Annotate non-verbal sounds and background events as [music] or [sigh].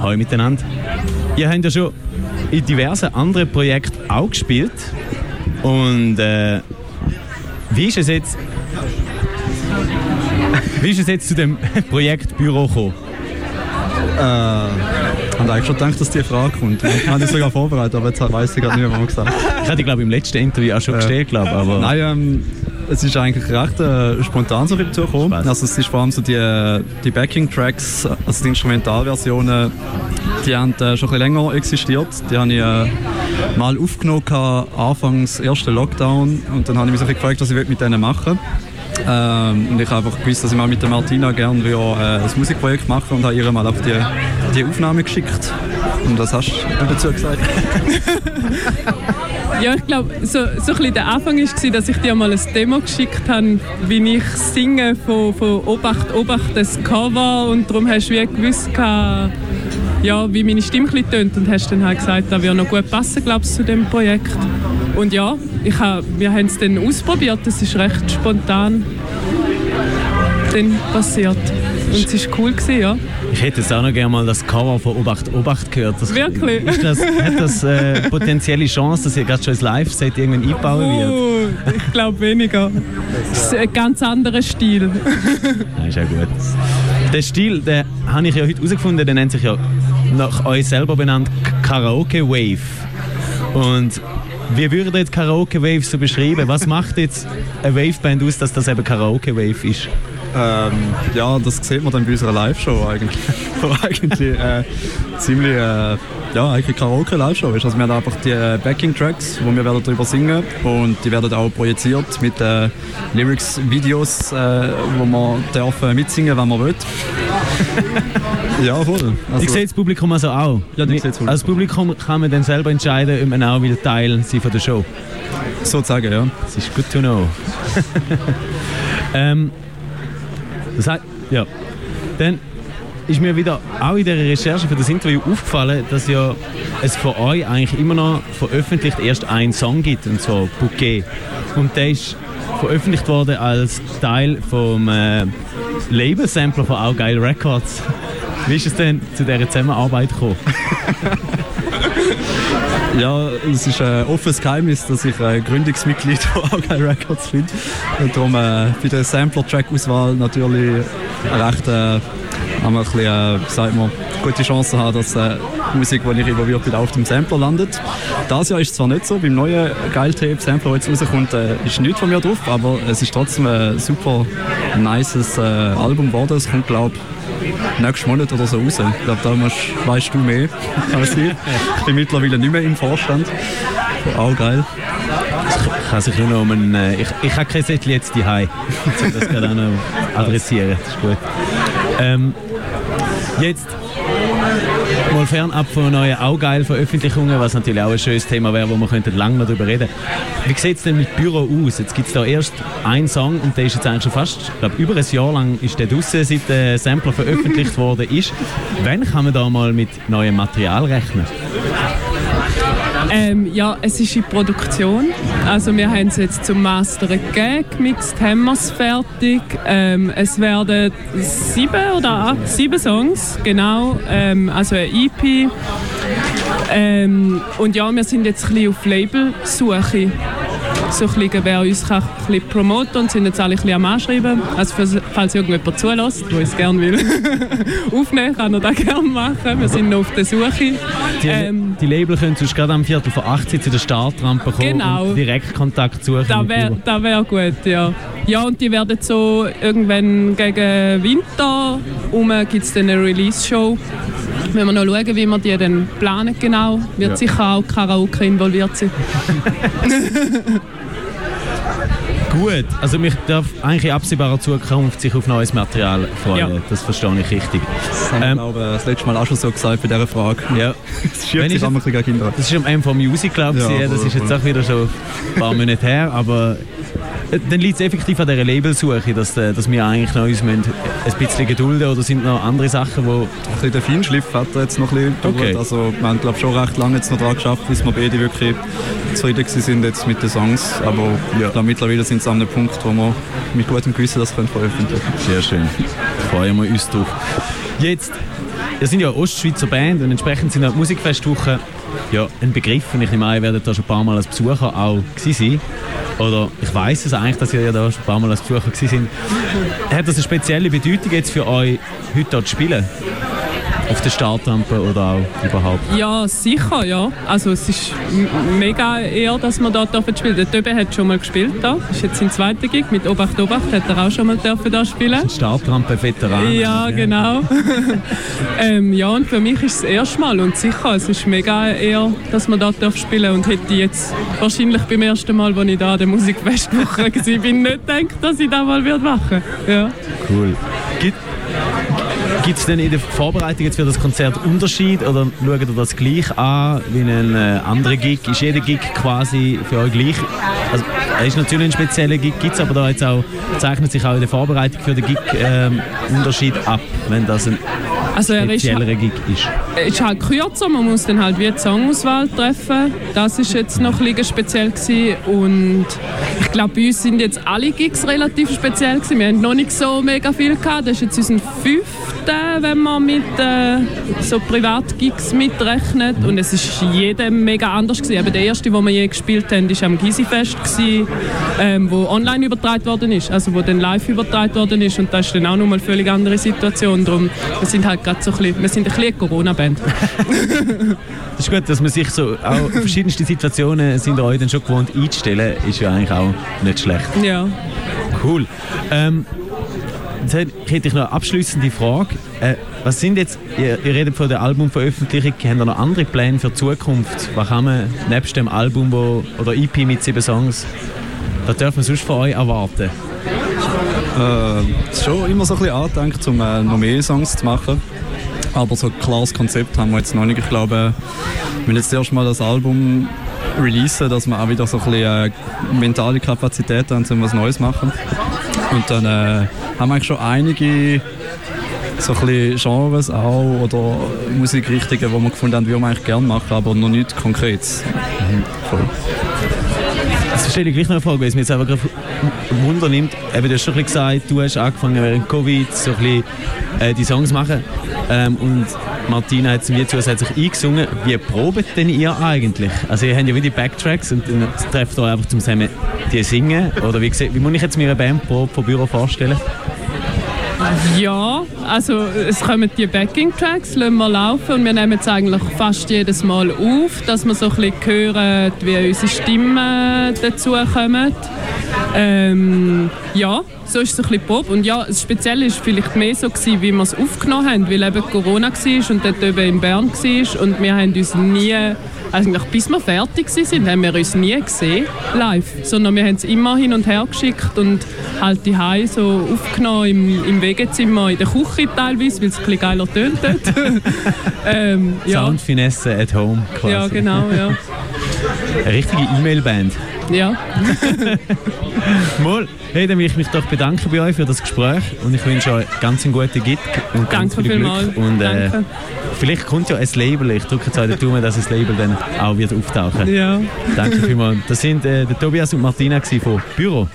Hallo miteinander. Ihr habt ja schon in diversen anderen Projekten auch gespielt. Und äh, wie ist es jetzt? Wie ist es jetzt zu dem [laughs] Projekt Büro gekommen? Äh, ich habe eigentlich schon gedacht, dass die Frage kommt. Ich habe dich sogar vorbereitet, aber jetzt weiß ich gerade nicht mehr, was gesagt Ich hatte, glaube im letzten Interview auch schon Äh, gestellt, glaube aber... Nein, ähm, es ist eigentlich recht äh, spontan so dazu gekommen. Also es ist vor allem so die, die Backing-Tracks, also die Instrumentalversionen, die haben äh, schon ein bisschen länger existiert. Die habe ich äh, mal aufgenommen, gehabt, anfangs ersten Lockdown. Und dann habe ich mich so gefragt, was ich mit denen machen. Ähm, und ich habe einfach gewusst, dass ich mal mit der Martina gerne äh, ein Musikprojekt machen und habe ihr mal auf die, die Aufnahme geschickt. Und was hast du dazu gesagt? [laughs] [laughs] Ja, ich glaube, so, so ein der Anfang war, dass ich dir mal ein Demo geschickt habe, wie ich singe von, von Obacht, Obacht, das Cover. Und darum hast du wie gewusst, ja, wie meine Stimme tönt. Und hast dann halt gesagt, das würde noch gut passen, glaube ich, zu dem Projekt. Und ja, ich hab, wir haben es dann ausprobiert. Das ist recht spontan dann passiert. Und es war cool, gewesen, ja. Ich hätte jetzt auch noch gerne mal das Cover von Obacht Obacht gehört. Das, Wirklich? Ist das, hat das äh, potenzielle Chance, dass ihr gerade schon als Live-Set irgendwann einbauen wird? Oh, ich glaube weniger. Es ist ein ganz anderer Stil. Ja, ist ja gut. Der Stil, den habe ich ja heute herausgefunden, der nennt sich ja nach euch selber benannt Karaoke Wave. Und wie würdet ihr jetzt Karaoke Wave so beschreiben? Was macht jetzt eine Waveband aus, dass das eben Karaoke Wave ist? Ähm, ja, das sieht man dann bei unserer Live-Show eigentlich. [laughs] Wo eigentlich äh, ziemlich, äh, ja, eigentlich Karaoke-Live-Show ist. Also wir haben einfach die Backing-Tracks, wo wir werden darüber singen und die werden auch projiziert mit äh, Lyrics-Videos, äh, wo man darf äh, mitsingen, wenn man will. [laughs] ja, voll. Also, ich sehe das Publikum also auch. Ja, ich sehe das Publikum. Als Publikum kann man dann selber entscheiden, ob man auch wieder Teil sein von der Show. sozusagen, ja. Das ist good to know. [laughs] ähm, das heißt, ja. Dann ist mir wieder auch in der Recherche für das Interview aufgefallen, dass ja es von euch eigentlich immer noch veröffentlicht erst einen Song gibt, und zwar Bouquet. Und der ist veröffentlicht worden als Teil vom äh, Label-Sampler von Auch Geil Records. Wie ist es denn zu dieser Zusammenarbeit gekommen? [laughs] Ja, es ist ein offenes Geheimnis, dass ich äh, Gründungsmitglied von [laughs] Argyle Records bin. Und darum äh, bei der Sampler-Track-Auswahl natürlich recht äh, haben wir ein bisschen, äh, sagt man, gute Chancen haben, dass äh, die Musik, die ich bin, auf dem Sampler landet. Das Jahr ist zwar nicht so, beim neuen Geil Tape Sampler, der jetzt rauskommt, äh, ist nichts von mir drauf, aber es ist trotzdem ein super nices äh, Album geworden. Es kommt, glaube ich, nächsten Monat oder so raus. Ich glaube, da musst, weißt du mehr [laughs] als ich. Ich bin mittlerweile nicht mehr im Vorstand. Auch geil. Ich kann sich nur noch um einen, äh, ich, ich habe kein Sättchen jetzt die um das gerade [laughs] adressieren. Das ist gut. Ähm, jetzt mal fernab von neuen auch geil Veröffentlichungen, was natürlich auch ein schönes Thema wäre, wo könnten lange noch darüber reden. Wie sieht es denn mit Büro aus? Jetzt gibt es da erst einen Song und der ist jetzt eigentlich schon fast, ich glaube über ein Jahr lang ist der draussen, seit der Sampler veröffentlicht worden ist. Wann kann man da mal mit neuem Material rechnen? Ähm, ja, es ist in Produktion. Also wir haben es jetzt zum Masteren gegeben, gemixt haben wir es fertig. Ähm, es werden sieben oder acht, sieben Songs, genau, ähm, also ein EP. Ähm, und ja, wir sind jetzt ein bisschen auf Labelsuche. So ein bisschen, wer uns kann ein bisschen promoten und sind jetzt alle ein bisschen am Anschreiben. Also für, falls irgendjemand zulässt, der uns gerne will [laughs] aufnehmen, kann er das gerne machen. Wir sind noch auf der Suche. Die, Ähm, die Label können sonst gerade am Viertel vor 18 zu der Startrampe kommen Genau. und direkt Kontakt suchen. Das wäre wär gut, ja. Ja, und die werden so irgendwann gegen Winter um gibt es dann eine Release-Show. Wenn wir noch schauen, wie wir die dann planen genau, wird Ja. sicher auch Karaoke involviert sein. [laughs] Gut, also mich darf eigentlich in absehbarer Zukunft sich auf neues Material freuen. Ja. Das verstehe ich richtig. Das haben wir, Ähm, glaube ich, das letzte Mal auch schon so gesagt bei dieser Frage. Ja. [laughs] Es schiebt sich ich- immer ein bisschen gegen Kinder. Das ist am MV Music Club, Ja, ja, das ist jetzt auch wieder schon ein paar Monate her, aber dann liegt es effektiv an dieser Labelsuche, dass, äh, dass wir eigentlich noch uns müssen ein bisschen gedulden oder sind noch andere Sachen, wo Ein bisschen der Feinschliff hat er jetzt noch ein bisschen Okay. Also wir haben glaube schon recht lange jetzt noch dran geschafft, bis wir beide wirklich zufrieden sind jetzt mit den Songs. Aber ja. ich glaube, mittlerweile sind sie an einem Punkt, wo wir mit gutem Gewissen das können veröffentlichen Sehr schön. Freuen wir uns drauf. Jetzt ihr seid ja eine Ostschweizer Band und entsprechend sind auch die Musikfestwochen ja, ein Begriff und ich nehme an, ihr werdet da schon ein paar Mal als Besucher auch gewesen sein. Oder ich weiß es eigentlich, dass ihr ja da schon ein paar Mal als Besucher sind. Hat das eine spezielle Bedeutung jetzt für euch, heute dort zu spielen? Auf der Startrampe oder auch überhaupt? Ja, sicher, ja. Also es ist mega eher, dass wir dort dürfen spielen. Der Töbe hat schon mal gespielt da. Das ist jetzt sein zweiter Gig. Mit Obacht Obacht hat er auch schon mal dürfen da spielen. Startrampe-Veteran. Ja, genau. [laughs] ähm, ja, und für mich ist es das erste Mal und sicher, es ist mega eher, dass man dort darf spielen und hätte jetzt wahrscheinlich beim ersten Mal, als ich da an der Musikfestwoche [laughs] war, bin nicht gedacht, dass ich das mal wird machen ja. Cool. Gibt es denn in der Vorbereitung jetzt für das Konzert Unterschied oder schaut ihr das gleich an wie ein äh, anderer Gig? Ist jeder Gig quasi für euch gleich? Also, er ist natürlich ein spezieller Gig, gibt es aber da jetzt auch, zeichnet sich auch in der Vorbereitung für den Gig ähm, Unterschied ab, wenn das ein Also er ist, Gig ist? ist halt kürzer, man muss dann halt wie die Songauswahl treffen. Das ist jetzt noch ein speziell gewesen. und ich glaube, bei uns sind jetzt alle Gigs relativ speziell gewesen. Wir haben noch nicht so mega viel gehabt. Das ist jetzt unser fünfter, wenn man mit äh, so Privatgigs mitrechnet und es ist jedem mega anders gewesen. Aber der erste, den wir je gespielt haben, war am Gisifest gewesen, ähm, wo online übertragen worden ist, also wo dann live übertragen worden ist und das ist dann auch nochmal eine völlig andere Situation. Darum, wir sind halt gerade so ein bisschen, wir sind ein bisschen eine Corona-Band. [laughs] Das ist gut, dass man sich so auch verschiedenste Situationen sind euch dann schon gewohnt einzustellen, ist ja eigentlich auch nicht schlecht. Ja. Cool. Ähm, jetzt hätte ich noch eine abschließende Frage. Äh, was sind jetzt, ihr, ihr redet von der Albumveröffentlichung, habt ihr noch andere Pläne für die Zukunft? Was kann man nebst dem Album wo, oder EP mit sieben Songs, was darf man sonst von euch erwarten? Äh, schon immer so ein bisschen angedenkt, um äh, noch mehr Songs zu machen. Aber so ein klares Konzept haben wir jetzt noch nicht. Ich glaube, wir müssen jetzt erst mal das Album releasen, dass wir auch wieder so ein bisschen äh, mentale Kapazität haben, um was Neues machen. Und dann äh, haben wir eigentlich schon einige so ein Genres auch oder Musikrichtungen, die wir gefunden haben, die wir eigentlich gerne machen, aber noch nichts Konkretes. Voll. Jetzt stelle ich gleich noch eine Frage, weil es mir jetzt einfach Wunder nimmt. Eben, du hast schon gesagt, du hast angefangen während Covid so ein bisschen, äh, die Songs machen ähm, und Martina hat es mir zusätzlich eingesungen. Wie probt denn ihr eigentlich? Also ihr habt ja wie die Backtracks und dann trefft ihr einfach zusammen die singen oder wie, wie muss ich jetzt mir eine Bandprobe vom Büro vorstellen? Ja, also es kommen die Backing-Tracks, lassen wir laufen und wir nehmen es eigentlich fast jedes Mal auf, dass wir so ein bisschen hören, wie unsere Stimmen dazu kommen. Ähm, ja, so ist es ein bisschen Pop. Und ja, das Spezielle war vielleicht mehr so, gewesen, wie wir es aufgenommen haben, weil eben Corona war und dort eben in Bern war und wir haben uns nie, eigentlich bis wir fertig waren, haben wir uns nie gesehen, live, sondern wir haben es immer hin und her geschickt und halt die so aufgenommen im, im Wegezimmer, in der Küche teilweise, weil es ein bisschen geiler tönt dort. [laughs] ähm, ja. Soundfinesse at home quasi. ja, genau, ja. [laughs] Eine richtige E-Mail-Band. ja. [laughs] Mal, hey, dann will ich mich doch bedanken bei euch für das Gespräch und ich wünsche euch ganz einen guten Gig und ganz Danke viel Glück. vielmals. Und äh, vielleicht kommt ja ein Label, ich drücke jetzt auch den Daumen, dass das Label dann auch wird auftauchen. ja. Danke vielmals. Das sind äh, der Tobias und Martina von Büro.